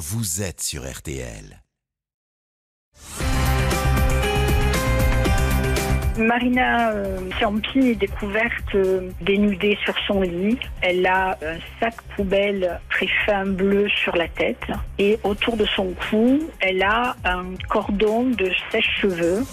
vous êtes sur RTL. Marina euh, est découverte euh, dénudée sur son lit. Elle a un sac poubelle très fin bleu sur la tête et autour de son cou, elle a un cordon de sèche-cheveux.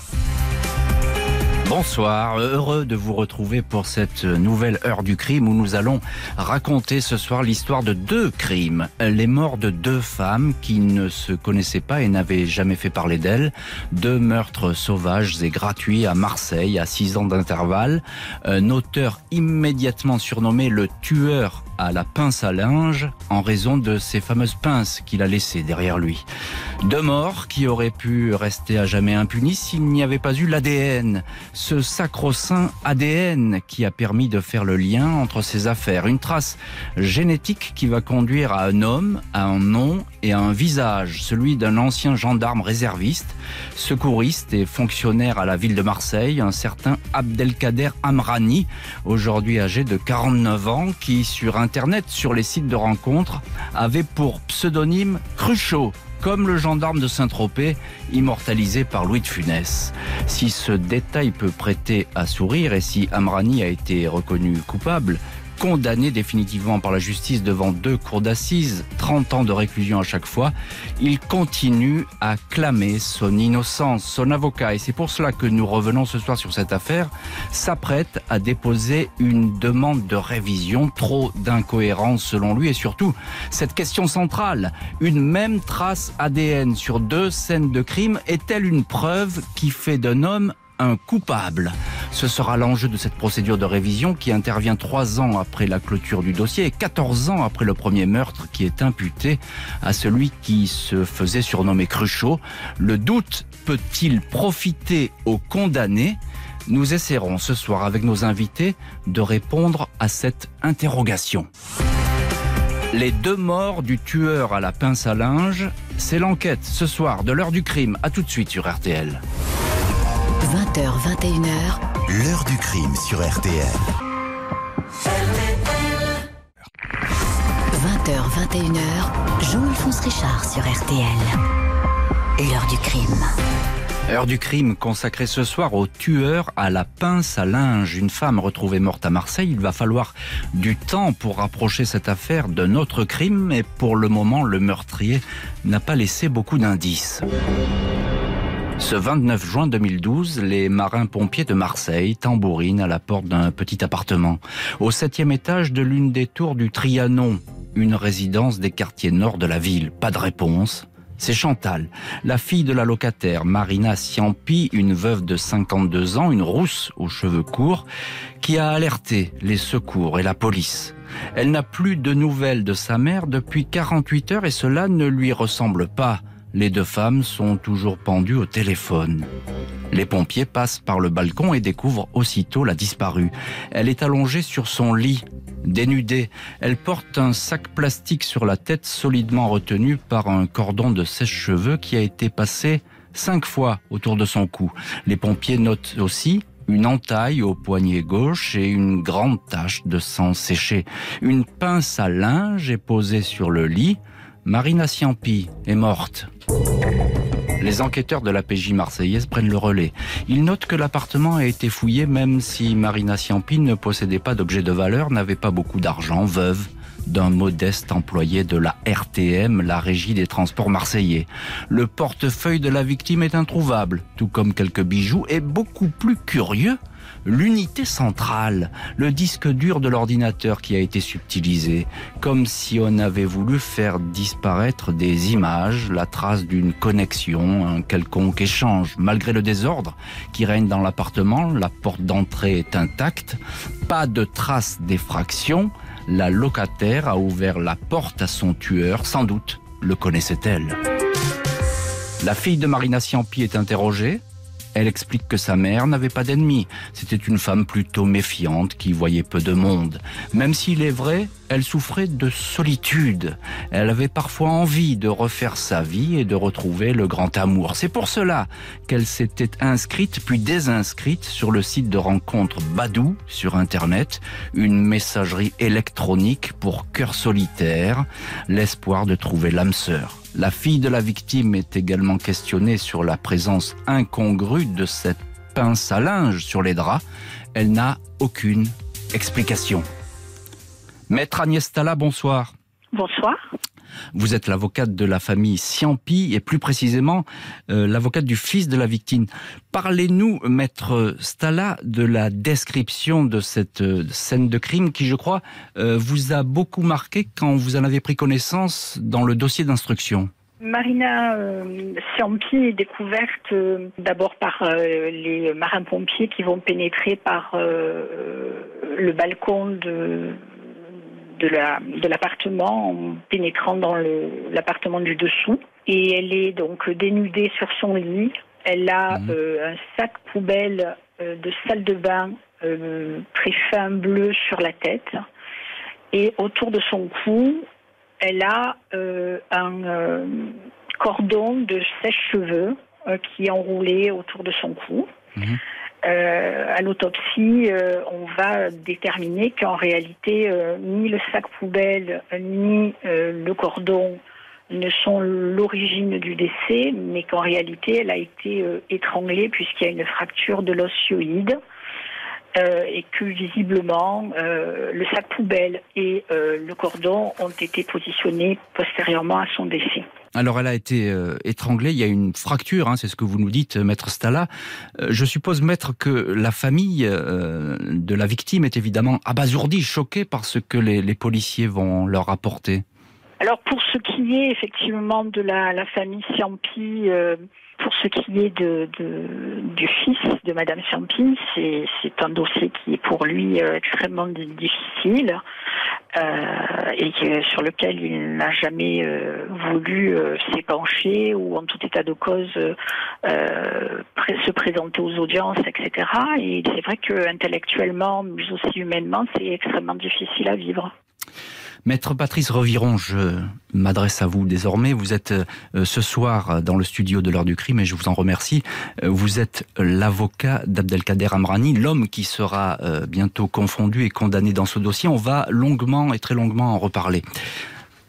Bonsoir, heureux de vous retrouver pour cette nouvelle heure du crime où nous allons raconter ce soir l'histoire de deux crimes. Les morts de deux femmes qui ne se connaissaient pas et n'avaient jamais fait parler d'elles. Deux meurtres sauvages et gratuits à Marseille à six ans d'intervalle. Un auteur immédiatement surnommé le tueur à la pince à linge en raison de ces fameuses pinces qu'il a laissées derrière lui. Deux morts qui auraient pu rester à jamais impunis s'il n'y avait pas eu l'ADN, ce sacro-saint ADN qui a permis de faire le lien entre ces affaires. Une trace génétique qui va conduire à un homme, à un nom et à un visage, celui d'un ancien gendarme réserviste, secouriste et fonctionnaire à la ville de Marseille, un certain Abdelkader Amrani, aujourd'hui âgé de 49 ans, qui sur Sur les sites de rencontres, avait pour pseudonyme Cruchot, comme le gendarme de Saint-Tropez, immortalisé par Louis de Funès. Si ce détail peut prêter à sourire et si Amrani a été reconnu coupable, condamné définitivement par la justice devant deux cours d'assises, 30 ans de réclusion à chaque fois, il continue à clamer son innocence. Son avocat, et c'est pour cela que nous revenons ce soir sur cette affaire, s'apprête à déposer une demande de révision, trop d'incohérence selon lui, et surtout cette question centrale, une même trace ADN sur deux scènes de crime est-elle une preuve qui fait d'un homme un coupable. Ce sera l'enjeu de cette procédure de révision qui intervient trois ans après la clôture du dossier et 14 ans après le premier meurtre qui est imputé à celui qui se faisait surnommer Cruchot. Le doute peut-il profiter aux condamnés? Nous essaierons ce soir avec nos invités de répondre à cette interrogation. Les deux morts du tueur à la pince à linge, c'est l'enquête ce soir de l'heure du crime. À tout de suite sur RTL. 20h, 21h. L'heure du crime sur RTL. 20h, 21h. Jean-Alphonse Richard sur RTL. L'heure du crime. Heure du crime consacrée ce soir au tueur à la pince à linge. Une femme retrouvée morte à Marseille. Il va falloir du temps pour rapprocher cette affaire d'un autre crime, mais pour le moment, le meurtrier n'a pas laissé beaucoup d'indices. Ce 29 juin 2012, les marins-pompiers de Marseille tambourinent à la porte d'un petit appartement, au septième étage de l'une des tours du Trianon, une résidence des quartiers nord de la ville. Pas de réponse. C'est Chantal, la fille de la locataire, Marina Ciampi, une veuve de 52 ans, une rousse aux cheveux courts, qui a alerté les secours et la police. Elle n'a plus de nouvelles de sa mère depuis 48 heures et cela ne lui ressemble pas. Les deux femmes sont toujours pendues au téléphone. Les pompiers passent par le balcon et découvrent aussitôt la disparue. Elle est allongée sur son lit, dénudée. Elle porte un sac plastique sur la tête solidement retenu par un cordon de sèche-cheveux qui a été passé cinq fois autour de son cou. Les pompiers notent aussi une entaille au poignet gauche et une grande tache de sang séché. Une pince à linge est posée sur le lit. Marina Ciampi est morte. Les enquêteurs de la PJ marseillaise prennent le relais. Ils notent que l'appartement a été fouillé même si Marina Ciampi ne possédait pas d'objets de valeur, n'avait pas beaucoup d'argent, veuve d'un modeste employé de la RTM, la régie des transports marseillais. Le portefeuille de la victime est introuvable, tout comme quelques bijoux, et beaucoup plus curieux, l'unité centrale, le disque dur de l'ordinateur qui a été subtilisé, comme si on avait voulu faire disparaître des images, la trace d'une connexion, un quelconque échange. Malgré le désordre qui règne dans l'appartement, la porte d'entrée est intacte, pas de trace d'effraction, la locataire a ouvert la porte à son tueur, sans doute le connaissait-elle. La fille de Marina Ciampi est interrogée. Elle explique que sa mère n'avait pas d'ennemis. C'était une femme plutôt méfiante qui voyait peu de monde. Même s'il est vrai elle souffrait de solitude. Elle avait parfois envie de refaire sa vie et de retrouver le grand amour. C'est pour cela qu'elle s'était inscrite puis désinscrite sur le site de rencontre Badou sur Internet, une messagerie électronique pour cœur solitaire, l'espoir de trouver l'âme sœur. La fille de la victime est également questionnée sur la présence incongrue de cette pince à linge sur les draps. Elle n'a aucune explication. Maître Agnès Tala, bonsoir. Bonsoir. Vous êtes l'avocate de la famille Siampi et plus précisément euh, l'avocate du fils de la victime. Parlez-nous, maître Stala, de la description de cette euh, scène de crime qui, je crois, euh, vous a beaucoup marqué quand vous en avez pris connaissance dans le dossier d'instruction. Marina euh, Siampi est découverte d'abord par les marins-pompiers qui vont pénétrer par le balcon de de la de l'appartement en pénétrant dans l'appartement du dessous et elle est donc dénudée sur son lit. Elle a mhm. euh, un sac poubelle euh, de salle de bain euh, très fin bleu sur la tête et autour de son cou, elle a un cordon de sèche-cheveux qui est enroulé autour de son cou. Mhm. Euh, à l'autopsie, euh, on va déterminer qu'en réalité, euh, ni le sac poubelle ni le cordon ne sont l'origine du décès, mais qu'en réalité, elle a été étranglée puisqu'il y a une fracture de l'osioïde. Et que visiblement le sac poubelle et le cordon ont été positionnés postérieurement à son décès. Alors elle a été euh, étranglée, il y a une fracture, hein, c'est ce que vous nous dites, maître Stala. Euh, je suppose, maître, que la famille euh, de la victime est évidemment abasourdie, choquée par ce que les, policiers vont leur apporter. Alors pour ce qui est effectivement de la, la famille Siampi, pour ce qui est de, du fils de Madame Champi, c'est un dossier qui est pour lui euh, extrêmement difficile euh, et sur lequel il n'a jamais euh, voulu s'épancher ou en tout état de cause se présenter aux audiences, etc. Et c'est vrai que intellectuellement, mais aussi humainement, c'est extrêmement difficile à vivre. Maître Patrice Reviron, je m'adresse à vous désormais. Vous êtes euh, ce soir dans le studio de l'heure du crime et je vous en remercie. Euh, vous êtes l'avocat d'Abdelkader Amrani, l'homme qui sera euh, bientôt confondu et condamné dans ce dossier. On va longuement et très longuement en reparler.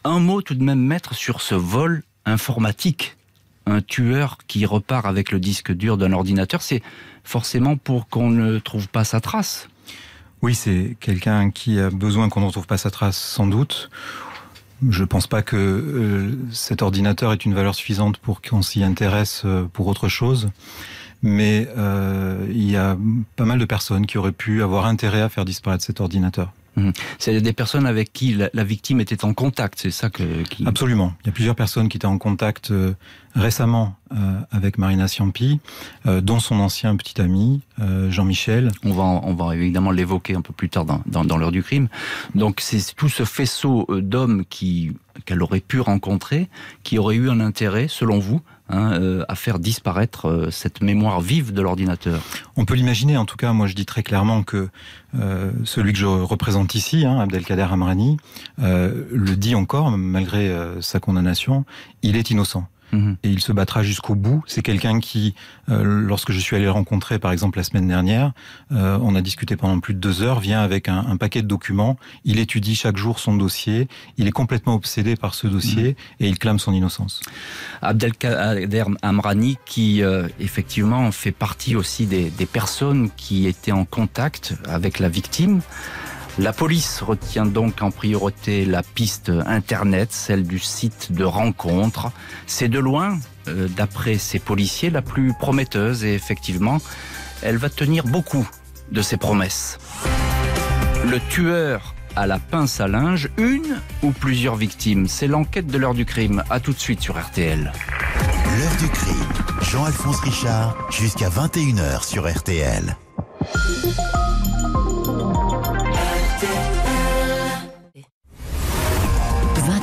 Un mot tout de même, maître, sur ce vol informatique. Un tueur qui repart avec le disque dur d'un ordinateur, c'est forcément pour qu'on ne trouve pas sa trace. Oui, c'est quelqu'un qui a besoin qu'on ne retrouve pas sa trace, sans doute. Je ne pense pas que euh, cet ordinateur ait une valeur suffisante pour qu'on s'y intéresse euh, pour autre chose. Mais euh, il y a pas mal de personnes qui auraient pu avoir intérêt à faire disparaître cet ordinateur. Mhm. C'est des personnes avec qui la, victime était en contact, c'est ça que... Qui... Absolument. Il y a plusieurs personnes qui étaient en contact euh, récemment euh, avec Marina Ciampi, euh, dont son ancien petit ami, Jean-Michel. On va, on va évidemment l'évoquer un peu plus tard dans, dans, dans l'heure du crime. Donc c'est tout ce faisceau d'hommes qui qu'elle aurait pu rencontrer, qui aurait eu un intérêt, selon vous, Hein, euh, à faire disparaître euh, cette mémoire vive de l'ordinateur On peut l'imaginer, en tout cas, moi je dis très clairement que euh, celui que je représente ici, hein, Abdelkader Amrani, le dit encore, malgré sa condamnation, il est innocent. Mhm. Et il se battra jusqu'au bout. C'est quelqu'un qui, euh, lorsque je suis allé le rencontrer, par exemple la semaine dernière, euh, on a discuté pendant plus de deux heures, vient avec un, paquet de documents. Il étudie chaque jour son dossier. Il est complètement obsédé par ce dossier mhm. et il clame son innocence. Abdelkader Amrani, qui euh, effectivement fait partie aussi des, des personnes qui étaient en contact avec la victime. La police retient donc en priorité la piste Internet, celle du site de rencontre. C'est de loin, euh, d'après ces policiers, la plus prometteuse et effectivement, elle va tenir beaucoup de ses promesses. Le tueur à la pince à linge, une ou plusieurs victimes C'est l'enquête de l'heure du crime. À tout de suite sur RTL. L'heure du crime. Jean-Alphonse Richard, jusqu'à 21h sur RTL.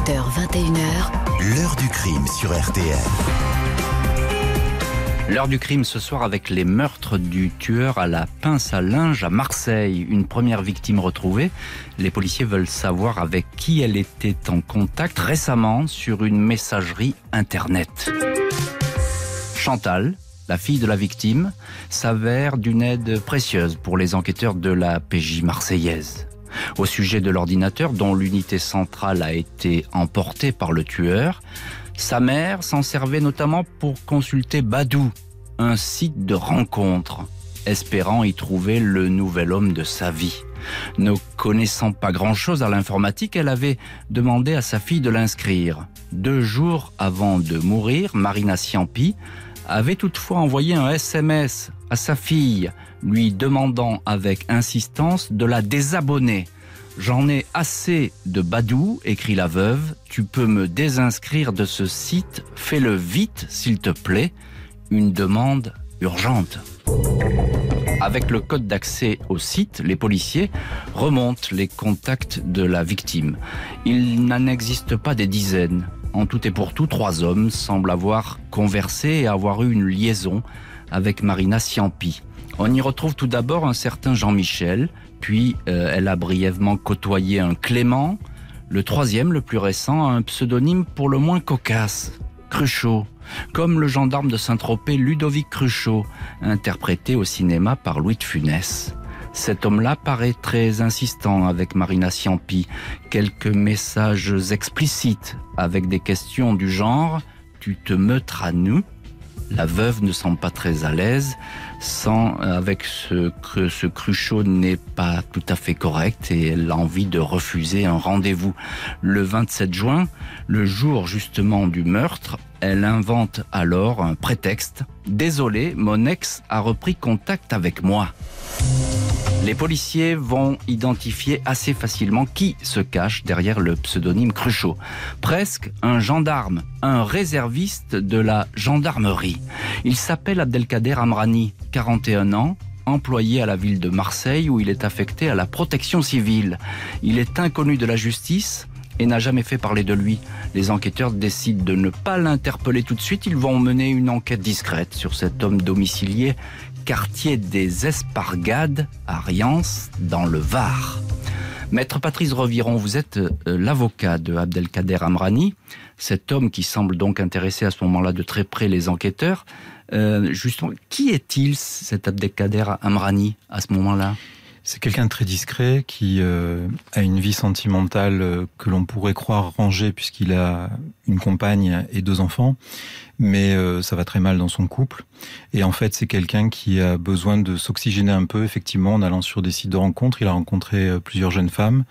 20h, 21h. L'heure du crime sur RTL. L'heure du crime ce soir avec les meurtres du tueur à la pince à linge à Marseille. Une première victime retrouvée. Les policiers veulent savoir avec qui elle était en contact récemment sur une messagerie Internet. Chantal, la fille de la victime, s'avère d'une aide précieuse pour les enquêteurs de la PJ marseillaise. Au sujet de l'ordinateur dont l'unité centrale a été emportée par le tueur, sa mère s'en servait notamment pour consulter Badou, un site de rencontre, espérant y trouver le nouvel homme de sa vie. Ne connaissant pas grand-chose à l'informatique, elle avait demandé à sa fille de l'inscrire. Deux jours avant de mourir, Marina Ciampi avait toutefois envoyé un SMS à sa fille, lui demandant avec insistance de la désabonner. J'en ai assez de Badou, écrit la veuve. Tu peux me désinscrire de ce site. Fais-le vite, s'il te plaît. Une demande urgente. Avec le code d'accès au site, les policiers remontent les contacts de la victime. Il n'en existe pas des dizaines. En tout et pour tout, trois hommes semblent avoir conversé et avoir eu une liaison avec Marina Ciampi. On y retrouve tout d'abord un certain Jean-Michel, puis euh, elle a brièvement côtoyé un Clément. Le troisième, le plus récent, a un pseudonyme pour le moins cocasse, Cruchot, comme le gendarme de Saint-Tropez Ludovic Cruchot, interprété au cinéma par Louis de Funès. Cet homme-là paraît très insistant avec Marina Ciampi. Quelques messages explicites avec des questions du genre « Tu te meutras nous ?» La veuve ne semble pas très à l'aise sans avec ce que ce Cruchot n'est pas tout à fait correct et elle a envie de refuser un rendez-vous. Le 27 juin, le jour justement du meurtre, elle invente alors un prétexte. Désolé, mon ex a repris contact avec moi. Les policiers vont identifier assez facilement qui se cache derrière le pseudonyme Cruchot. Presque un gendarme, un réserviste de la gendarmerie. Il s'appelle Abdelkader Amrani, 41 ans, employé à la ville de Marseille où il est affecté à la protection civile. Il est inconnu de la justice et n'a jamais fait parler de lui. Les enquêteurs décident de ne pas l'interpeller tout de suite. Ils vont mener une enquête discrète sur cet homme domicilié quartier des Espargades à Riance, dans le Var. Maître Patrice Reviron, vous êtes euh, l'avocat de Abdelkader Amrani, cet homme qui semble donc intéresser à ce moment-là de très près les enquêteurs. Euh, justement, qui est-il, cet Abdelkader Amrani, à ce moment-là? C'est quelqu'un de très discret qui euh, a une vie sentimentale euh, que l'on pourrait croire rangée puisqu'il a une compagne et deux enfants, mais euh, ça va très mal dans son couple. Et en fait, c'est quelqu'un qui a besoin de s'oxygéner un peu, effectivement, en allant sur des sites de rencontres. Il a rencontré plusieurs jeunes femmes,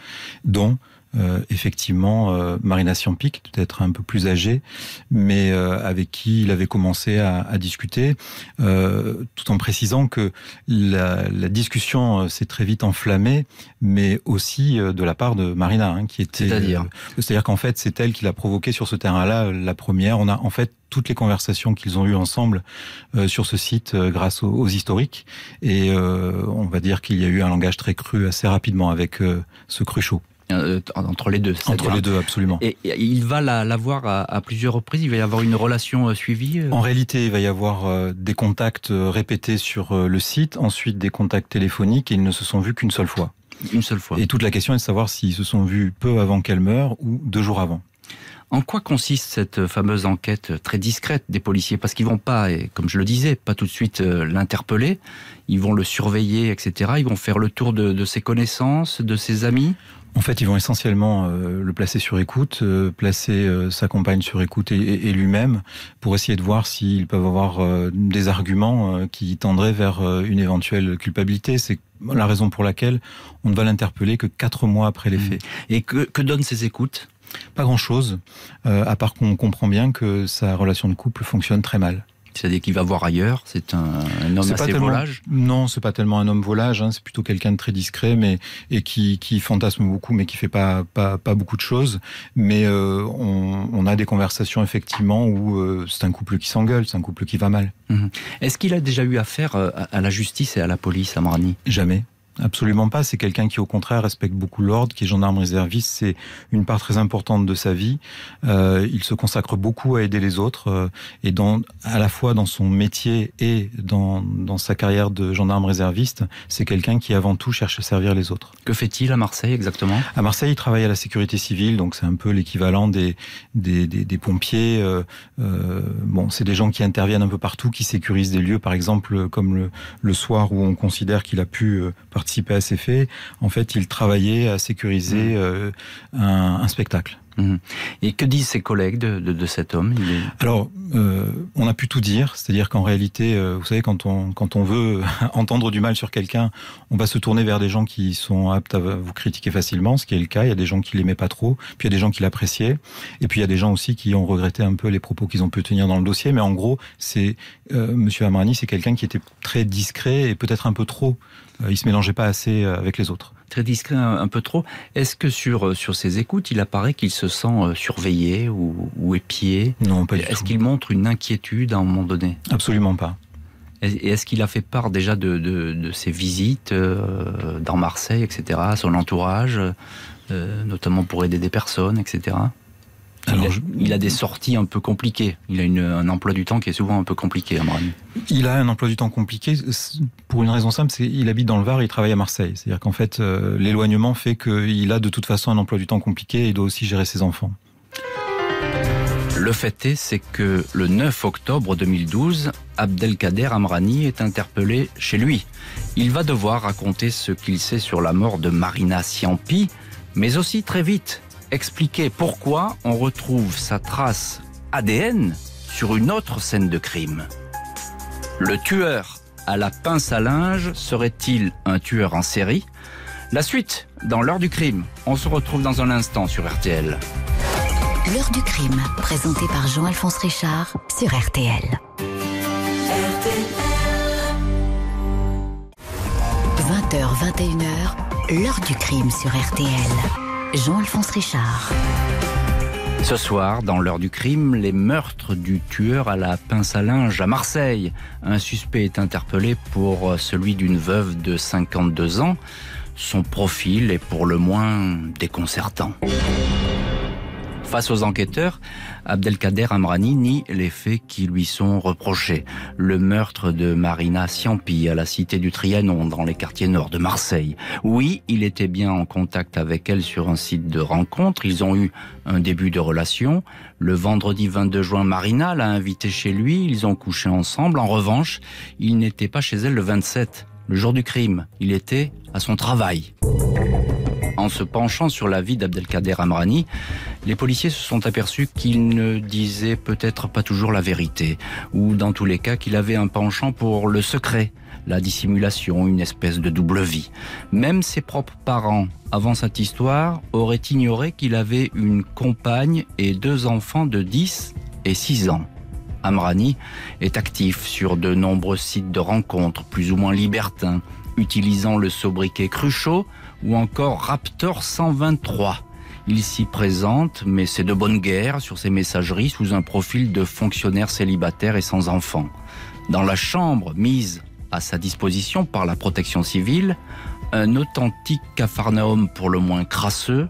dont euh, effectivement euh, Marina Siampic, peut-être un peu plus âgée, mais euh, avec qui il avait commencé à, à discuter, tout en précisant que la, la discussion s'est très vite enflammée, mais aussi de la part de Marina, hein, qui était... C'est-à-dire C'est-à-dire qu'en fait, c'est elle qui l'a provoqué sur ce terrain-là, la première. On a en fait toutes les conversations qu'ils ont eues ensemble euh, sur ce site euh, grâce aux, aux, historiques. Et euh, on va dire qu'il y a eu un langage très cru assez rapidement avec ce Cruchot. Euh, entre les deux. Entre les deux, absolument. Et, il va la, la voir à, à, plusieurs reprises. Il va y avoir une relation euh, suivie. Euh En réalité, il va y avoir des contacts répétés sur le site, ensuite des contacts téléphoniques, et ils ne se sont vus qu'une seule fois. Une seule fois. Et toute la question est de savoir s'ils se sont vus peu avant qu'elle meure ou deux jours avant. En quoi consiste cette fameuse enquête très discrète des policiers? Parce qu'ils vont pas, et comme je le disais, pas tout de suite l'interpeller. Ils vont le surveiller, etc. Ils vont faire le tour de, de ses connaissances, de ses amis? En fait, ils vont essentiellement euh, le placer sur écoute, euh, placer euh, sa compagne sur écoute et, et lui-même, pour essayer de voir s'ils peuvent avoir euh, des arguments euh, qui tendraient vers euh, une éventuelle culpabilité. C'est la raison pour laquelle on ne va l'interpeller que quatre mois après les faits. Et que, que donnent ces écoutes? Pas grand-chose, à part qu'on comprend bien que sa relation de couple fonctionne très mal. C'est-à-dire qu'il va voir ailleurs. C'est un, un, homme assez volage. Non, c'est pas tellement un homme volage. Hein, c'est plutôt quelqu'un de très discret, mais et qui, qui fantasme beaucoup, mais qui fait pas pas, pas beaucoup de choses. Mais euh, on, on, a des conversations effectivement où euh, c'est un couple qui s'engueule, c'est un couple qui va mal. Mmh. Est-ce qu'il a déjà eu affaire euh, à la justice et à la police, Amrani Jamais. Absolument pas. C'est quelqu'un qui, au contraire, respecte beaucoup l'ordre, qui est gendarme réserviste. C'est une part très importante de sa vie. Euh, il se consacre beaucoup à aider les autres euh, et dans, à la fois dans son métier et dans, dans sa carrière de gendarme réserviste, c'est quelqu'un qui, avant tout, cherche à servir les autres. Que fait-il à Marseille exactement? À Marseille, il travaille à la sécurité civile, donc c'est un peu l'équivalent des, des, des, des pompiers. Euh, euh bon, c'est des gens qui interviennent un peu partout, qui sécurisent des lieux, par exemple, comme le, le soir où on considère qu'il a pu participer à ces faits, en fait, il travaillait à sécuriser mmh. euh, un, un spectacle. Mmh. Et que disent ses collègues de, de, de cet homme? Est... Alors, euh, on a pu tout dire, c'est-à-dire qu'en réalité, euh, vous savez, quand on, quand on veut entendre du mal sur quelqu'un, on va se tourner vers des gens qui sont aptes à vous critiquer facilement, ce qui est le cas. Il y a des gens qui l'aimaient pas trop, puis il y a des gens qui l'appréciaient, et puis il y a des gens aussi qui ont regretté un peu les propos qu'ils ont pu tenir dans le dossier. Mais en gros, c'est euh, Monsieur Amrani, c'est quelqu'un qui était très discret et peut-être un peu trop. Euh, il se mélangeait pas assez euh, avec les autres très discret un, un peu trop. Est-ce que sur euh, sur ses écoutes, il apparaît qu'il se sent surveillé ou, ou épié? Non, pas du tout. Est-ce qu'il montre une inquiétude à un moment donné? Absolument pas. Et est-ce qu'il a fait part déjà de, de, de ses visites euh, dans Marseille, etc., à son entourage, euh, notamment pour aider des personnes, etc. Alors, il, a, je... il, a, des sorties un peu compliquées. Il a une, un emploi du temps qui est souvent un peu compliqué, Amrani. Il a un emploi du temps compliqué pour une raison simple, c'est qu'il habite dans le Var et il travaille à Marseille. C'est-à-dire qu'en fait, euh, l'éloignement fait qu'il a de toute façon un emploi du temps compliqué et il doit aussi gérer ses enfants. Le fait est, c'est que le 9 octobre 2012, Abdelkader Amrani est interpellé chez lui. Il va devoir raconter ce qu'il sait sur la mort de Marina Siampi, mais aussi très vite expliquer pourquoi on retrouve sa trace ADN sur une autre scène de crime. Le tueur à la pince à linge serait-il un tueur en série? La suite, dans l'heure du crime. On se retrouve dans un instant sur RTL. L'heure du crime, présentée par Jean-Alphonse Richard sur RTL. RTL. 20h, 21h, l'heure du crime sur RTL. Jean-Alphonse Richard. Ce soir, dans l'heure du crime, les meurtres du tueur à la pince à linge à Marseille. Un suspect est interpellé pour celui d'une veuve de 52 ans. Son profil est pour le moins déconcertant. Face aux enquêteurs, Abdelkader Amrani nie les faits qui lui sont reprochés. Le meurtre de Marina Siampi à la cité du Trianon dans les quartiers nord de Marseille. Oui, il était bien en contact avec elle sur un site de rencontre. Ils ont eu un début de relation. Le vendredi 22 juin, Marina l'a invité chez lui. Ils ont couché ensemble. En revanche, il n'était pas chez elle le 27, le jour du crime. Il était à son travail. En se penchant sur la vie d'Abdelkader Amrani, les policiers se sont aperçus qu'il ne disait peut-être pas toujours la vérité, ou dans tous les cas qu'il avait un penchant pour le secret, la dissimulation, une espèce de double vie. Même ses propres parents, avant cette histoire, auraient ignoré qu'il avait une compagne et deux enfants de 10 et 6 ans. Amrani est actif sur de nombreux sites de rencontres plus ou moins libertins, utilisant le sobriquet Cruchot ou encore Raptor 123. Il s'y présente, mais c'est de bonne guerre sur ses messageries sous un profil de fonctionnaire célibataire et sans enfant. Dans la chambre mise à sa disposition par la protection civile, un authentique cafarnaum pour le moins crasseux,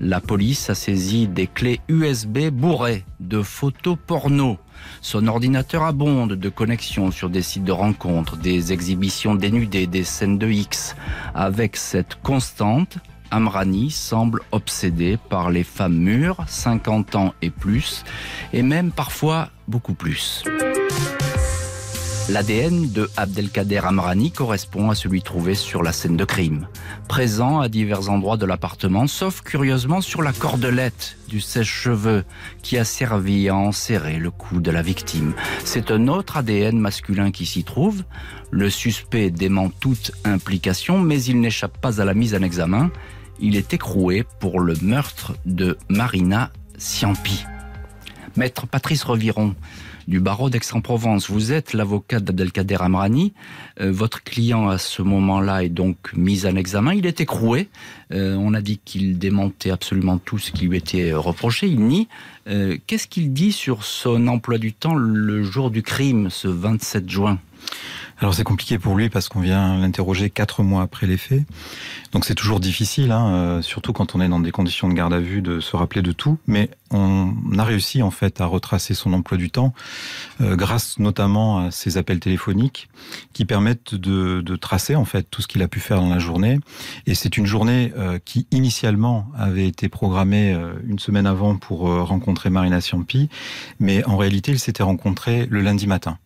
la police a saisi des clés USB bourrées de photos porno. Son ordinateur abonde de connexions sur des sites de rencontres, des exhibitions dénudées, des scènes de X. Avec cette constante, Amrani semble obsédé par les femmes mûres, 50 ans et plus, et même parfois beaucoup plus. L'ADN de Abdelkader Amrani correspond à celui trouvé sur la scène de crime, présent à divers endroits de l'appartement, sauf curieusement sur la cordelette du sèche-cheveux qui a servi à enserrer le cou de la victime. C'est un autre ADN masculin qui s'y trouve. Le suspect dément toute implication, mais il n'échappe pas à la mise en examen. Il est écroué pour le meurtre de Marina Siampi. Maître Patrice Reviron, du barreau d'Aix-en-Provence. Vous êtes l'avocat d'Abdelkader Amrani. Euh, votre client à ce moment-là est donc mis en examen. Il est écroué. Euh, on a dit qu'il démentait absolument tout ce qui lui était reproché. Il nie. Euh, Qu'est-ce qu'il dit sur son emploi du temps le jour du crime, ce 27 juin? Alors c'est compliqué pour lui parce qu'on vient l'interroger quatre mois après les faits. Donc c'est toujours difficile, hein, surtout quand on est dans des conditions de garde à vue, de se rappeler de tout. Mais on a réussi en fait à retracer son emploi du temps euh, grâce notamment à ces appels téléphoniques qui permettent de, tracer en fait tout ce qu'il a pu faire dans la journée. Et c'est une journée euh, qui initialement avait été programmée une semaine avant pour rencontrer Marina Ciampi, mais en réalité il s'était rencontré le lundi matin.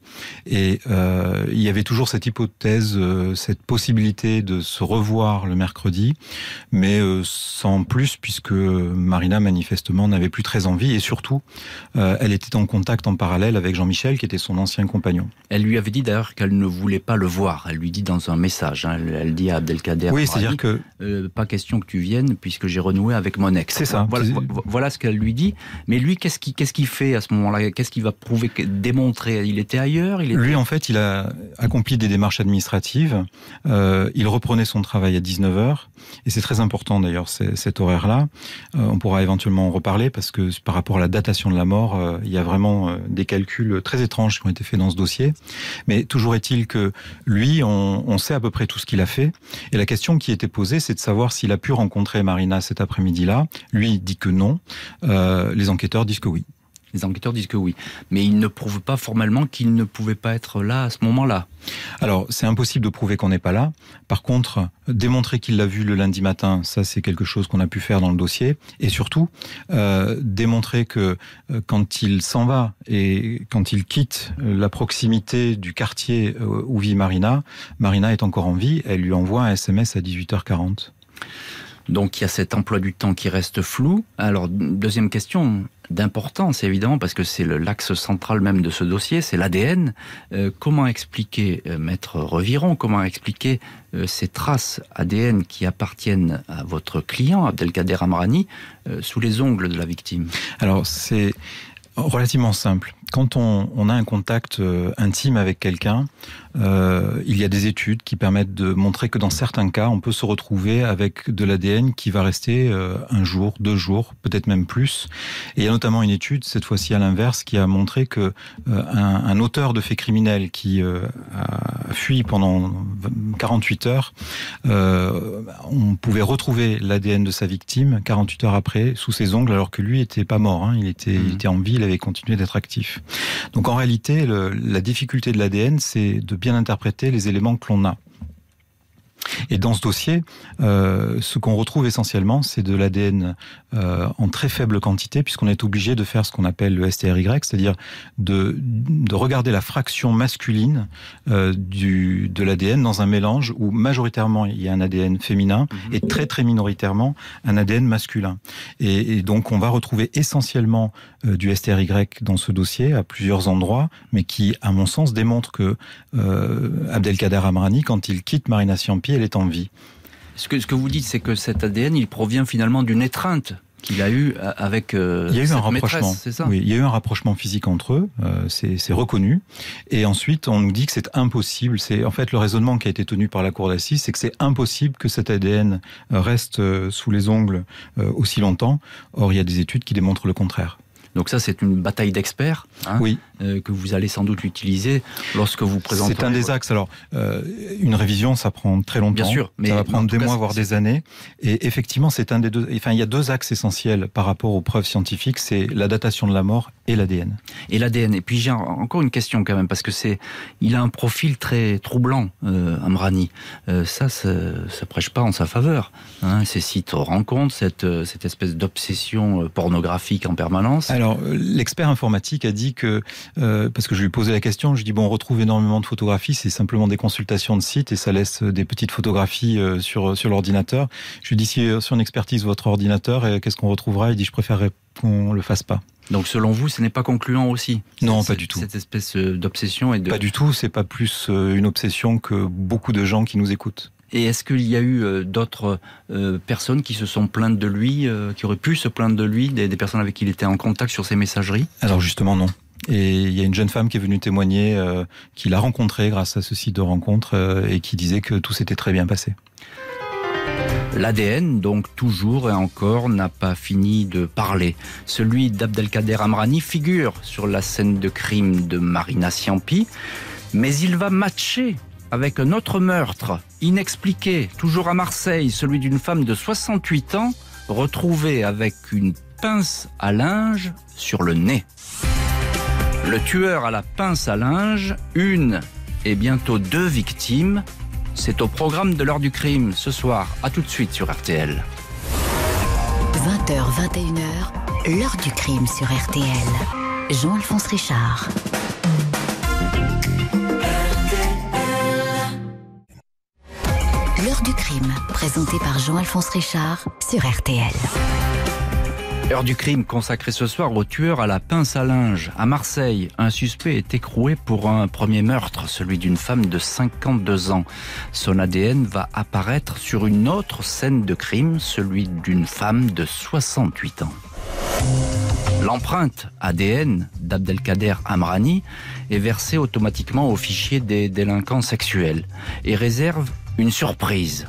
Et euh, il y avait toujours cette hypothèse, euh, cette possibilité de se revoir le mercredi, mais euh, sans plus puisque Marina manifestement n'avait plus très envie et surtout elle était en contact en parallèle avec Jean-Michel qui était son ancien compagnon. Elle lui avait dit d'ailleurs qu'elle ne voulait pas le voir. Elle lui dit dans un message, hein, elle, dit à Abdelkader. Oui, c'est-à-dire que pas question que tu viennes puisque j'ai renoué avec mon ex. C'est ça. Voilà, voilà ce qu'elle lui dit. Mais lui, qu'est-ce qu'il fait à ce moment-là? Qu'est-ce qu'il va prouver, démontrer? Il était ailleurs? Il Lui, en fait, il a accompli des démarches administratives. Euh, il reprenait son travail à 19h. Et c'est très important d'ailleurs, cet horaire-là. Euh, on pourra éventuellement en reparler parce que par rapport à la datation de la mort, euh, il y a vraiment euh, des calculs très étranges qui ont été faits dans ce dossier. Mais toujours est-il que lui, on, sait à peu près tout ce qu'il a fait. Et la question qui était posée, c'est de savoir s'il a pu rencontrer Marina cet après-midi-là. Lui dit que non. Euh, les enquêteurs disent que oui. Les enquêteurs disent que oui. Mais ils ne prouvent pas formellement qu'il ne pouvait pas être là à ce moment-là. Alors, c'est impossible de prouver qu'on n'est pas là. Par contre, démontrer qu'il l'a vu le lundi matin, ça c'est quelque chose qu'on a pu faire dans le dossier. Et surtout, euh, démontrer que euh, quand il s'en va et quand il quitte la proximité du quartier euh, où vit Marina, Marina est encore en vie, elle lui envoie un SMS à 18h40. Donc il y a cet emploi du temps qui reste flou. Alors deuxième question d'importance évidemment parce que c'est l'axe central même de ce dossier, c'est l'ADN. Euh, comment expliquer, euh, maître Reviron, comment expliquer euh, ces traces ADN qui appartiennent à votre client Abdelkader Amrani sous les ongles de la victime? Alors c'est relativement simple. Quand on, on, a un contact intime avec quelqu'un, euh, il y a des études qui permettent de montrer que dans certains cas, on peut se retrouver avec de l'ADN qui va rester euh, un jour, deux jours, peut-être même plus. Et il y a notamment une étude, cette fois-ci à l'inverse, qui a montré que euh, un, un, auteur de faits criminels qui a fui pendant 48 heures, on pouvait retrouver l'ADN de sa victime 48 heures après sous ses ongles, alors que lui était pas mort. Hein, il était, il mmh. était en vie, il avait continué d'être actif. Donc en réalité, le, la difficulté de l'ADN, c'est de bien interpréter les éléments que l'on a. Et dans ce dossier, euh, ce qu'on retrouve essentiellement, c'est de l'ADN euh, en très faible quantité, puisqu'on est obligé de faire ce qu'on appelle le STRY, c'est-à-dire de, de, regarder la fraction masculine euh, du, de l'ADN dans un mélange où majoritairement il y a un ADN féminin mhm. et très très minoritairement un ADN masculin. Et, et donc on va retrouver essentiellement du STRY dans ce dossier à plusieurs endroits, mais qui, à mon sens, démontre que euh, Abdelkader Amrani, quand il quitte Marina Siampi, elle est en vie. Ce que, ce que vous dites, c'est que cet ADN, il provient finalement d'une étreinte qu'il a eu avec euh, il y a eu un rapprochement. c'est ça? Oui il y a eu un rapprochement physique entre eux euh, c'est reconnu. Et ensuite on nous dit que c'est impossible c'est en fait le raisonnement qui a été tenu par la cour d'assises c'est que c'est impossible que cet ADN reste euh, sous les ongles euh, aussi longtemps. Or il y a des études qui démontrent le contraire donc ça, c'est une bataille d'experts hein, oui. Euh, que vous allez sans doute utiliser lorsque vous présentez. C'est un des axes. Alors, euh, une révision, ça prend très longtemps. Bien sûr, mais ça va prendre des cas, mois, voire des années. Et effectivement, c'est un des deux. Enfin, il y a deux axes essentiels par rapport aux preuves scientifiques. C'est la datation de la mort et l'ADN. Et l'ADN. Et puis j'ai encore une question quand même parce que c'est, il a un profil très troublant, euh, Amrani. Ça, ça, ça prêche pas en sa faveur. Hein, ces sites rencontres, cette, cette espèce d'obsession pornographique en permanence. Alors, l'expert informatique a dit que, euh, parce que je lui ai posé la question, je dis bon, on retrouve énormément de photographies, c'est simplement des consultations de sites et ça laisse des petites photographies euh, sur sur l'ordinateur. Je lui dis si, si on expertise votre ordinateur, qu'est-ce qu'on retrouvera? Il dit je préférerais qu'on le fasse pas. Donc selon vous, ce n'est pas concluant aussi? Non, pas du tout. Cette espèce euh, d'obsession et de... Pas du tout, c'est pas plus une obsession que beaucoup de gens qui nous écoutent. Et est-ce qu'il y a eu euh, d'autres euh, personnes qui se sont plaintes de lui, euh, qui auraient pu se plaindre de lui, des, des, personnes avec qui il était en contact sur ces messageries? Alors justement non. Et il y a une jeune femme qui est venue témoigner, euh, qu'il a rencontré grâce à ce site de rencontre euh, et qui disait que tout s'était très bien passé. L'ADN, donc toujours et encore, n'a pas fini de parler. Celui d'Abdelkader Amrani figure sur la scène de crime de Marina Siampi. Mais il va matcher avec un autre meurtre, inexpliqué, toujours à Marseille, celui d'une femme de 68 ans, retrouvée avec une pince à linge sur le nez. Le tueur à la pince à linge, une et bientôt deux victimes, c'est au programme de l'heure du crime ce soir. À tout de suite sur RTL. 20h, 21h, l'heure du crime sur RTL. Jean-Alphonse Richard. L'heure du crime, présentée par Jean-Alphonse Richard sur RTL. Heure du crime consacrée ce soir au tueur à la pince à linge. À Marseille, un suspect est écroué pour un premier meurtre, celui d'une femme de 52 ans. Son ADN va apparaître sur une autre scène de crime, celui d'une femme de 68 ans. L'empreinte ADN d'Abdelkader Amrani est versée automatiquement au fichier des délinquants sexuels et réserve une surprise.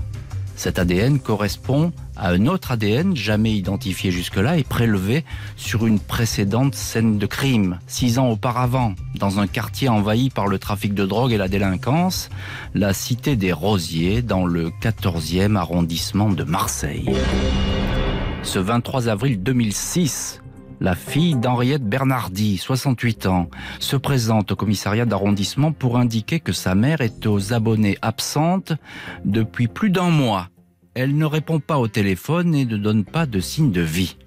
Cet ADN correspond à un autre ADN jamais identifié jusque-là et prélevé sur une précédente scène de crime, six ans auparavant, dans un quartier envahi par le trafic de drogue et la délinquance, la cité des Rosiers, dans le 14e arrondissement de Marseille. Ce 23 avril 2006, la fille d'Henriette Bernardi, 68 ans, se présente au commissariat d'arrondissement pour indiquer que sa mère est aux abonnés absente depuis plus d'un mois. Elle ne répond pas au téléphone et ne donne pas de signe de vie.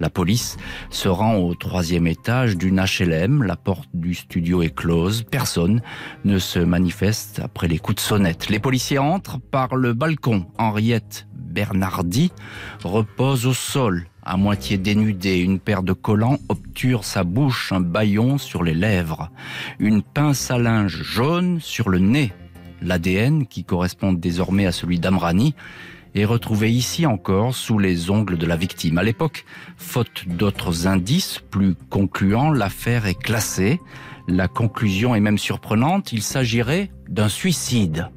La police se rend au troisième étage d'une HLM. La porte du studio est close. Personne ne se manifeste après les coups de sonnette. Les policiers entrent par le balcon. Henriette Bernardi repose au sol à moitié dénudée, une paire de collants obture sa bouche, un baillon sur les lèvres, une pince à linge jaune sur le nez. L'ADN, qui correspond désormais à celui d'Amrani, est retrouvé ici encore sous les ongles de la victime. À l'époque, faute d'autres indices plus concluants, l'affaire est classée. La conclusion est même surprenante, il s'agirait d'un suicide.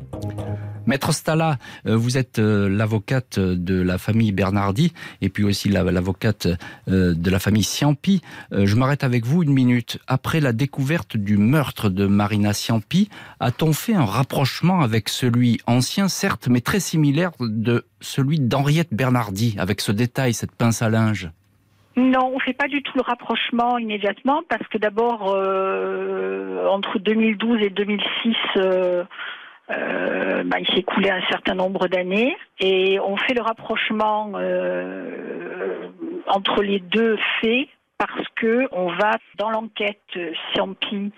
Maître Stala, euh, vous êtes euh, l'avocate de la famille Bernardi et puis aussi l'avocate euh, de la famille Ciampi. Je m'arrête avec vous une minute. Après la découverte du meurtre de Marina Ciampi, a-t-on fait un rapprochement avec celui ancien, certes, mais très similaire de celui d'Henriette Bernardi, avec ce détail, cette pince à linge? Non, on fait pas du tout le rapprochement immédiatement parce que d'abord entre 2012 et 2006, euh, bah, il s'est écoulé un certain nombre d'années et on fait le rapprochement euh, entre les deux faits parce que on va dans l'enquête Siampi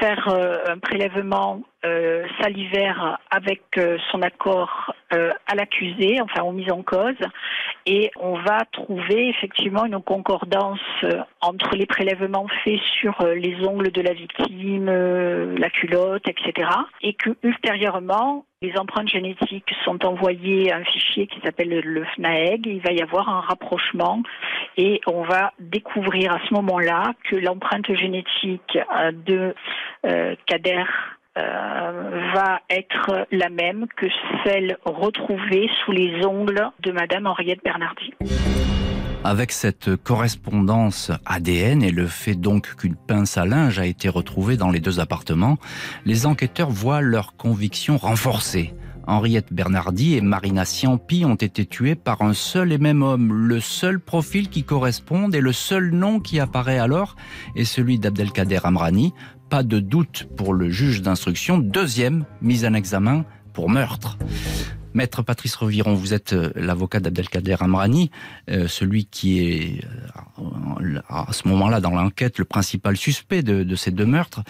faire euh, un prélèvement euh, salivaire avec euh, son accord à l'accusé, enfin aux mises en cause, et on va trouver effectivement une concordance entre les prélèvements faits sur les ongles de la victime, la culotte, etc., et que ultérieurement les empreintes génétiques sont envoyées à un fichier qui s'appelle le FNAEG. Il va y avoir un rapprochement et on va découvrir à ce moment-là que l'empreinte génétique de euh, Kader euh, va être la même que celle retrouvée sous les ongles de Madame Henriette Bernardi. Avec cette correspondance ADN et le fait donc qu'une pince à linge a été retrouvée dans les deux appartements, les enquêteurs voient leur conviction renforcée. Henriette Bernardi et Marina Ciampi ont été tués par un seul et même homme. Le seul profil qui corresponde et le seul nom qui apparaît alors est celui d'Abdelkader Amrani. Pas de doute pour le juge d'instruction. Deuxième mise en examen pour meurtre. Maître Patrice Reviron, vous êtes euh, l'avocat d'Abdelkader Amrani, euh, celui qui est euh, à ce moment-là dans l'enquête le principal suspect de, ces deux meurtres.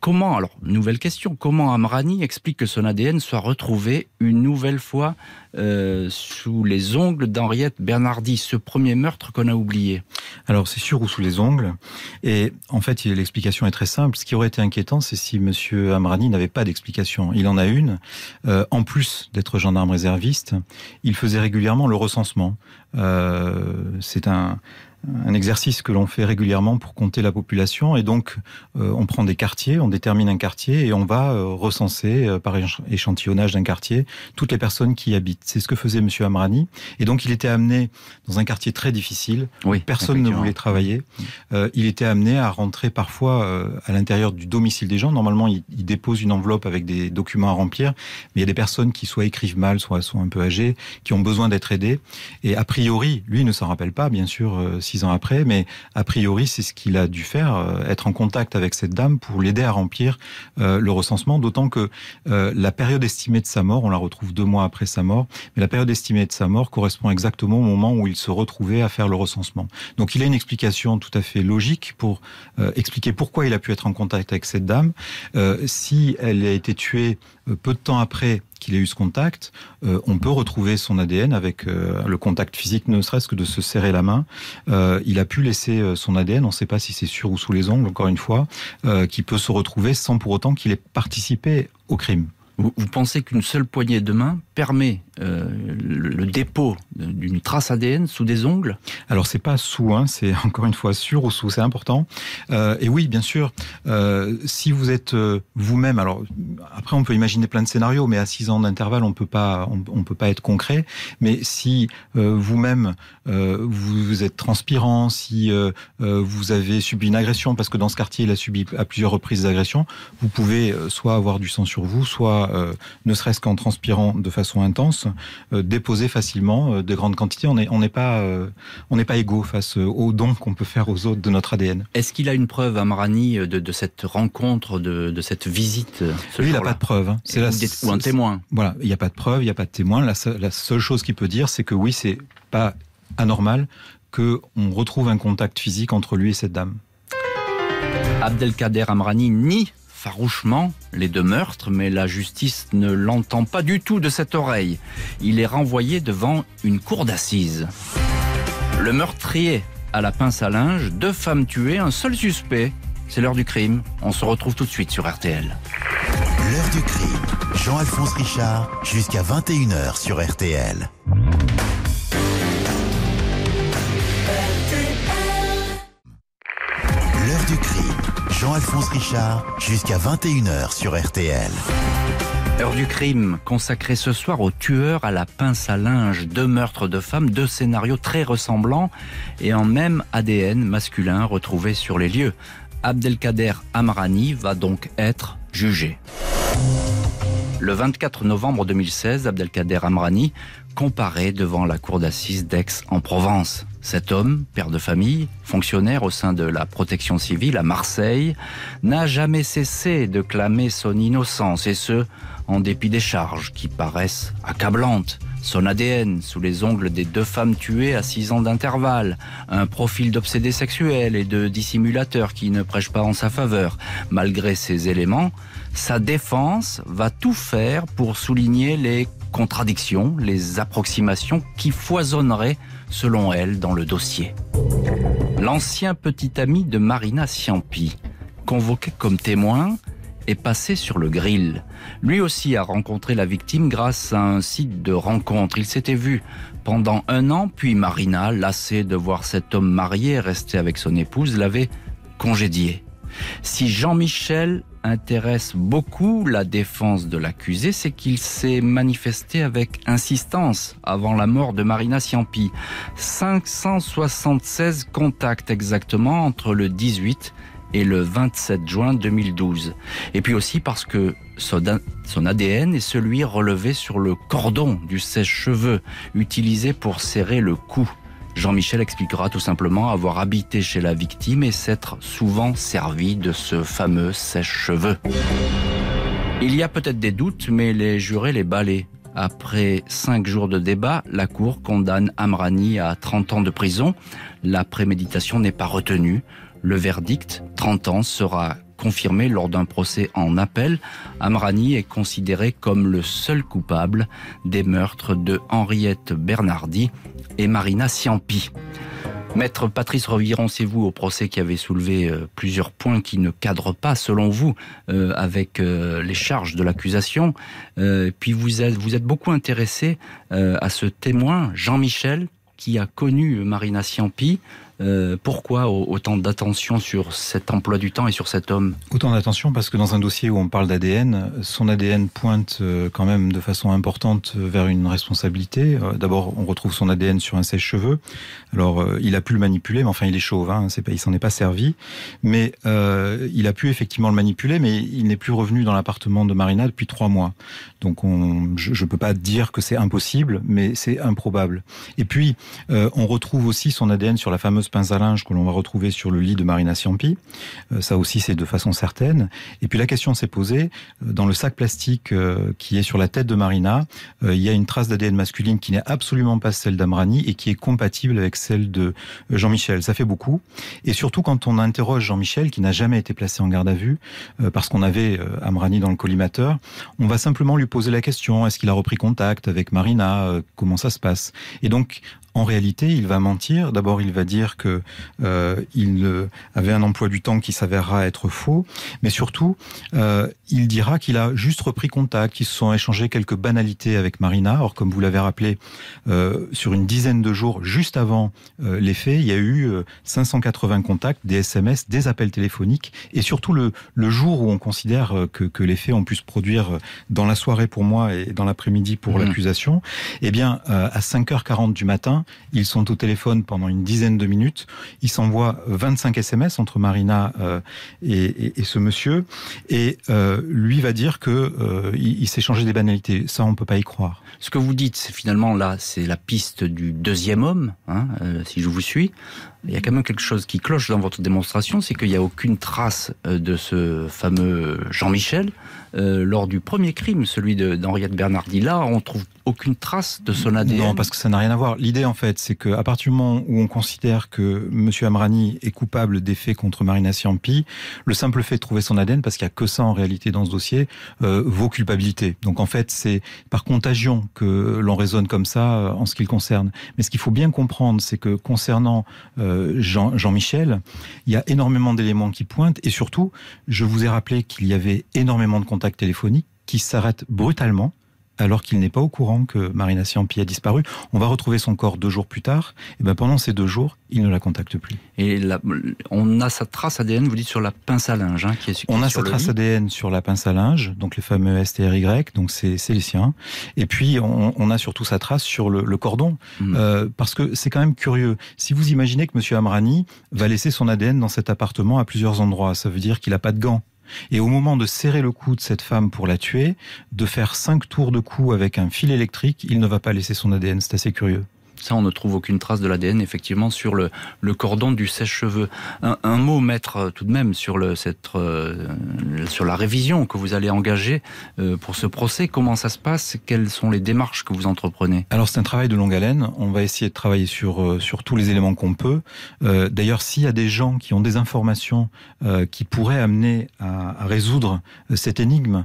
comment, alors, nouvelle question, comment Amrani explique que son ADN soit retrouvé une nouvelle fois sous les ongles d'Henriette Bernardi, ce premier meurtre qu'on a oublié Alors, c'est sûr, ou sous les ongles. Et en fait, l'explication est très simple. Ce qui aurait été inquiétant, c'est si Monsieur Amrani n'avait pas d'explication. Il en a une. en plus d'être être gendarme réserviste, il faisait régulièrement le recensement. Euh, c'est un, un exercice que l'on fait régulièrement pour compter la population. Et donc, euh, on prend des quartiers, on détermine un quartier et on va euh, recenser euh, par échantillonnage d'un quartier toutes les personnes qui y habitent. C'est ce que faisait Monsieur Amrani. Et donc, il était amené dans un quartier très difficile. Oui, personne ne voulait travailler. il était amené à rentrer parfois à l'intérieur du domicile des gens. Normalement, il, il, dépose une enveloppe avec des documents à remplir, mais il y a des personnes qui soit écrivent mal, soit sont un peu âgées, qui ont besoin d'être aidées. Et a priori, lui ne s'en rappelle pas, bien sûr, six ans après, mais a priori, c'est ce qu'il a dû faire, euh, être en contact avec cette dame pour l'aider à remplir euh, le recensement, d'autant que euh, la période estimée de sa mort, on la retrouve deux mois après sa mort, mais la période estimée de sa mort correspond exactement au moment où il se retrouvait à faire le recensement. Donc il a une explication tout à fait logique pour expliquer pourquoi il a pu être en contact avec cette dame. si elle a été tuée peu de temps après qu'il ait eu ce contact, euh, on peut retrouver son ADN avec euh, le contact physique, ne serait-ce que de se serrer la main. Euh, il a pu laisser son ADN, on ne sait pas si c'est sur ou sous les ongles, encore une fois, qui peut se retrouver sans pour autant qu'il ait participé au crime. Vous, pensez qu'une seule poignée de main permet euh, dépôt d'une trace ADN sous des ongles Alors c'est pas sous, hein, c'est encore une fois sur ou sous, c'est important. Euh, et oui, bien sûr, euh, si vous êtes vous-même, alors après on peut imaginer plein de scénarios, mais à six ans d'intervalle on peut pas, on, peut pas être concret. Mais si vous-même vous, êtes transpirant, si vous avez subi une agression, parce que dans ce quartier il a subi à plusieurs reprises des agressions, vous pouvez soit avoir du sang sur vous, soit euh, ne serait-ce qu'en transpirant de façon intense, euh, déposer facilement euh, de grandes quantités. On n'est on n'est pas on n'est pas égaux face aux dons qu'on peut faire aux autres de notre ADN. Est-ce qu'il a une preuve, Amrani, de, de cette rencontre, de, de cette visite Lui, il n'a pas de preuve. Hein. C'est ou, un témoin. Voilà, il n'y a pas de preuve, il n'y a pas de témoin. La, la seule chose qu'il peut dire, c'est que oui, c'est pas anormal qu'on retrouve un contact physique entre lui et cette dame. Abdelkader Amrani nie farouchement les deux meurtres, mais la justice ne l'entend pas du tout de cette oreille. Il est renvoyé devant une cour d'assises. Le meurtrier à la pince à linge, deux femmes tuées, un seul suspect. C'est l'heure du crime. On se retrouve tout de suite sur RTL. L'heure du crime. Jean-Alphonse Richard, jusqu'à 21h sur RTL. Jean-Alphonse Richard, jusqu'à 21h sur RTL. Heure du crime, consacrée ce soir au tueur à la pince à linge. Deux meurtres de femmes, deux scénarios très ressemblants et en même ADN masculin retrouvé sur les lieux. Abdelkader Amrani va donc être jugé. Le 24 novembre 2016, Abdelkader Amrani comparé devant la cour d'assises d'Aix en Provence. Cet homme, père de famille, fonctionnaire au sein de la protection civile à Marseille, n'a jamais cessé de clamer son innocence, et ce, en dépit des charges qui paraissent accablantes. Son ADN sous les ongles des deux femmes tuées à six ans d'intervalle, un profil d'obsédé sexuel et de dissimulateur qui ne prêche pas en sa faveur. Malgré ces éléments, sa défense va tout faire pour souligner les contradictions, les approximations qui foisonneraient selon elle, dans le dossier. L'ancien petit ami de Marina Ciampi, convoqué comme témoin, est passé sur le grill. Lui aussi a rencontré la victime grâce à un site de rencontre. Il s'était vu pendant un an, puis Marina, lassée de voir cet homme marié rester avec son épouse, l'avait congédié. Si Jean-Michel intéresse beaucoup la défense de l'accusé, c'est qu'il s'est manifesté avec insistance avant la mort de Marina Ciampi. 576 contacts exactement entre le 18 et le 27 juin 2012. Et puis aussi parce que son ADN est celui relevé sur le cordon du sèche-cheveux utilisé pour serrer le cou. Jean-Michel expliquera tout simplement avoir habité chez la victime et s'être souvent servi de ce fameux sèche-cheveux. Il y a peut-être des doutes, mais les jurés les balaient. Après cinq jours de débat, la Cour condamne Amrani à 30 ans de prison. La préméditation n'est pas retenue. Le verdict, 30 ans, sera confirmé lors d'un procès en appel. Amrani est considéré comme le seul coupable des meurtres de Henriette Bernardi et Marina Ciampi. Maître Patrice Revironcez-vous au procès qui avait soulevé euh, plusieurs points qui ne cadrent pas, selon vous, euh, avec euh, les charges de l'accusation. puis vous êtes, vous êtes beaucoup intéressé à ce témoin, Jean-Michel, qui a connu Marina Ciampi. Euh, pourquoi autant d'attention sur cet emploi du temps et sur cet homme? Autant d'attention parce que dans un dossier où on parle d'ADN, son ADN pointe euh, quand même de façon importante vers une responsabilité. Euh, d'abord, on retrouve son ADN sur un sèche-cheveux. Alors, il a pu le manipuler, mais enfin, il est chauve, hein, c'est pas, il s'en est pas servi. Mais il a pu effectivement le manipuler, mais il n'est plus revenu dans l'appartement de Marina depuis trois mois. Donc, on, je ne peux pas dire que c'est impossible, mais c'est improbable. Et puis, on retrouve aussi son ADN sur la fameuse pince à linge que l'on va retrouver sur le lit de Marina Ciampi. Euh, ça aussi, c'est de façon certaine. Et puis la question s'est posée, euh, dans le sac plastique euh, qui est sur la tête de Marina, il y a une trace d'ADN masculine qui n'est absolument pas celle d'Amrani et qui est compatible avec celle de Jean-Michel. Ça fait beaucoup. Et surtout quand on interroge Jean-Michel, qui n'a jamais été placé en garde à vue, parce qu'on avait Amrani dans le collimateur, on va simplement lui poser la question, est-ce qu'il a repris contact avec Marina Comment ça se passe? Et donc, en réalité, il va mentir. D'abord, il va dire que euh, il avait un emploi du temps qui s'avérera être faux, mais surtout, euh, il dira qu'il a juste repris contact, qu'ils se sont échangés quelques banalités avec Marina. Or, comme vous l'avez rappelé, euh, sur une dizaine de jours juste avant euh, les faits, il y a eu 580 euh, contacts, des SMS, des appels téléphoniques, et surtout le, le jour où on considère que, que les faits ont pu se produire dans la soirée pour moi et dans l'après-midi pour mmh. l'accusation, eh bien, à 5h40 du matin, ils sont au téléphone pendant une dizaine de minutes. Ils s'envoient 25 SMS entre Marina euh, et, ce monsieur. Et euh, lui va dire que euh, il, s'est changé des banalités. Ça, on peut pas y croire. Ce que vous dites, finalement là, c'est la piste du deuxième homme, hein, si je vous suis. Il y a quand même quelque chose qui cloche dans votre démonstration, c'est qu'il n'y a aucune trace de ce fameux Jean-Michel lors du premier crime, celui d'Henriette Bernardi. Là, on trouve aucune trace de son ADN Non, parce que ça n'a rien à voir. L'idée, en fait, c'est qu'à partir du moment où on considère que M. Amrani est coupable des faits contre Marina Siampi, le simple fait de trouver son ADN, parce qu'il n'y a que ça en réalité dans ce dossier, euh, vaut culpabilité. Donc en fait, c'est par contagion que l'on raisonne comme ça euh, en ce qui le concerne. Mais ce qu'il faut bien comprendre, c'est que concernant euh, Jean, Jean-Michel, il y a énormément d'éléments qui pointent, et surtout, je vous ai rappelé qu'il y avait énormément de contacts téléphoniques qui s'arrêtent brutalement alors qu'il n'est pas au courant que Marina Siampi a disparu. On va retrouver son corps deux jours plus tard. Et ben pendant ces deux jours, il ne la contacte plus. Et on a sa trace ADN, vous dites, sur la pince à linge. Hein, qui est, on a sa trace ADN sur la pince à linge, donc les fameux STRY, donc c'est les siens. Et puis on, a surtout sa trace sur le, cordon, hmm. euh, parce que c'est quand même curieux. Si vous imaginez que Monsieur Amrani va laisser son ADN dans cet appartement à plusieurs endroits, ça veut dire qu'il n'a pas de gants et au moment de serrer le cou de cette femme pour la tuer, de faire cinq tours de cou avec un fil électrique, il ne va pas laisser son ADN. C'est assez curieux. Ça, on ne trouve aucune trace de l'ADN effectivement sur le, cordon du sèche-cheveux. Un, mot, maître, euh, tout de même euh, sur la révision que vous allez engager euh, pour ce procès. Comment ça se passe? Quelles sont les démarches que vous entreprenez? Alors c'est un travail de longue haleine. On va essayer de travailler sur sur tous les éléments qu'on peut. D'ailleurs, s'il y a des gens qui ont des informations qui pourraient amener à, à résoudre cette énigme,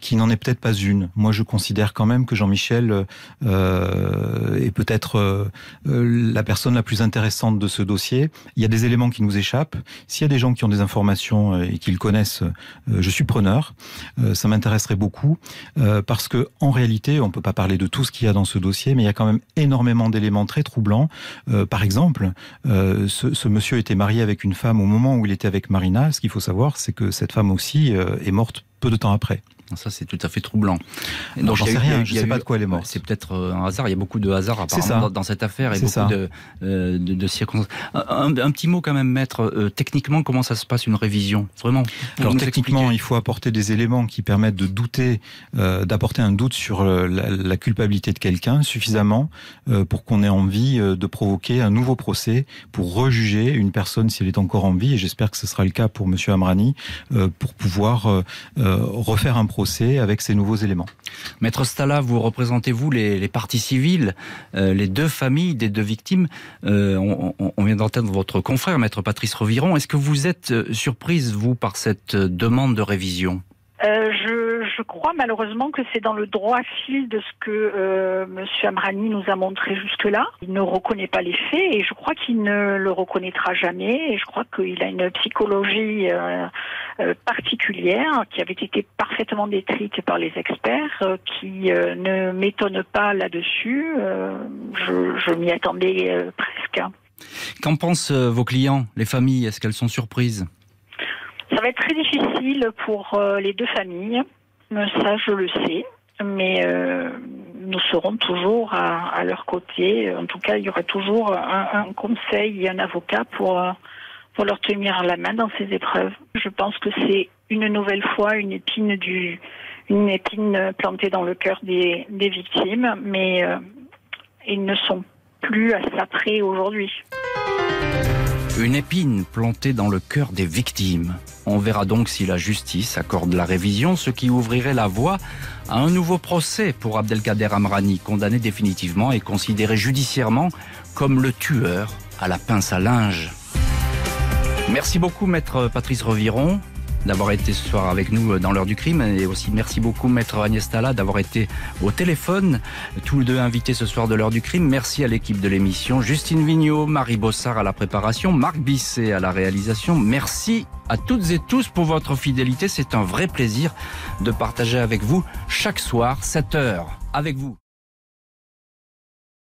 qui n'en est peut-être pas une. Moi, je considère quand même que Jean-Michel est peut-être euh, euh, la personne la plus intéressante de ce dossier. Il y a des éléments qui nous échappent. S'il y a des gens qui ont des informations euh, et qui le connaissent, je suis preneur. ça m'intéresserait beaucoup parce que en réalité, on peut pas parler de tout ce qu'il y a dans ce dossier, mais il y a quand même énormément d'éléments très troublants. par exemple, ce, ce, monsieur était marié avec une femme au moment où il était avec Marina. Ce qu'il faut savoir, c'est que cette femme aussi est morte peu de temps après. Ça, c'est tout à fait troublant. Donc, j'en sais rien, je ne sais pas de quoi elle est morte. C'est peut-être euh, un hasard. Il y a beaucoup de hasard apparemment dans, cette affaire et beaucoup de, euh, de, de, circonstances. Un, un, petit mot quand même, maître. Euh, techniquement, comment ça se passe une révision? Vraiment Alors techniquement, il faut apporter des éléments qui permettent de douter, euh, d'apporter un doute sur la, la culpabilité de quelqu'un suffisamment pour qu'on ait envie de provoquer un nouveau procès pour rejuger une personne si elle est encore en vie. Et j'espère que ce sera le cas pour Monsieur Amrani pour pouvoir refaire un procès avec ces nouveaux éléments. Maître Stala, vous représentez-vous les, parties civiles, euh, les deux familles des deux victimes. Euh, on, vient d'entendre votre confrère, Maître Patrice Reviron. Est-ce que vous êtes euh, surprise, vous, par cette demande de révision? Je, crois malheureusement que c'est dans le droit fil de ce que M. Amrani nous a montré jusque-là. Il ne reconnaît pas les faits et je crois qu'il ne le reconnaîtra jamais. Et je crois qu'il a une psychologie euh, particulière qui avait été parfaitement décrite par les experts, euh, qui euh, ne m'étonne pas là-dessus. je, je m'y attendais presque. Qu'en pensent euh, vos clients, les familles? Est-ce qu'elles sont surprises? Ça va être très difficile pour euh, les deux familles. Ça, je le sais. Mais euh, nous serons toujours à, leur côté. En tout cas, il y aura toujours un, conseil et un avocat pour, pour leur tenir la main dans ces épreuves. Je pense que c'est une nouvelle fois une épine du une épine plantée dans le cœur des, des victimes, mais ils ne sont plus à près aujourd'hui. Une épine plantée dans le cœur des victimes. On verra donc si la justice accorde la révision, ce qui ouvrirait la voie à un nouveau procès pour Abdelkader Amrani, condamné définitivement et considéré judiciairement comme le tueur à la pince à linge. Merci beaucoup, maître Patrice Reviron d'avoir été ce soir avec nous euh, dans l'heure du crime. Et aussi merci beaucoup, maître Agnès Tala, d'avoir été au téléphone. Tous les deux invités ce soir de l'heure du crime. Merci à l'équipe de l'émission. Justine Vignot, Marie Bossard à la préparation, Marc Bisset à la réalisation. Merci à toutes et tous pour votre fidélité. C'est un vrai plaisir de partager avec vous chaque soir 7 heures avec vous.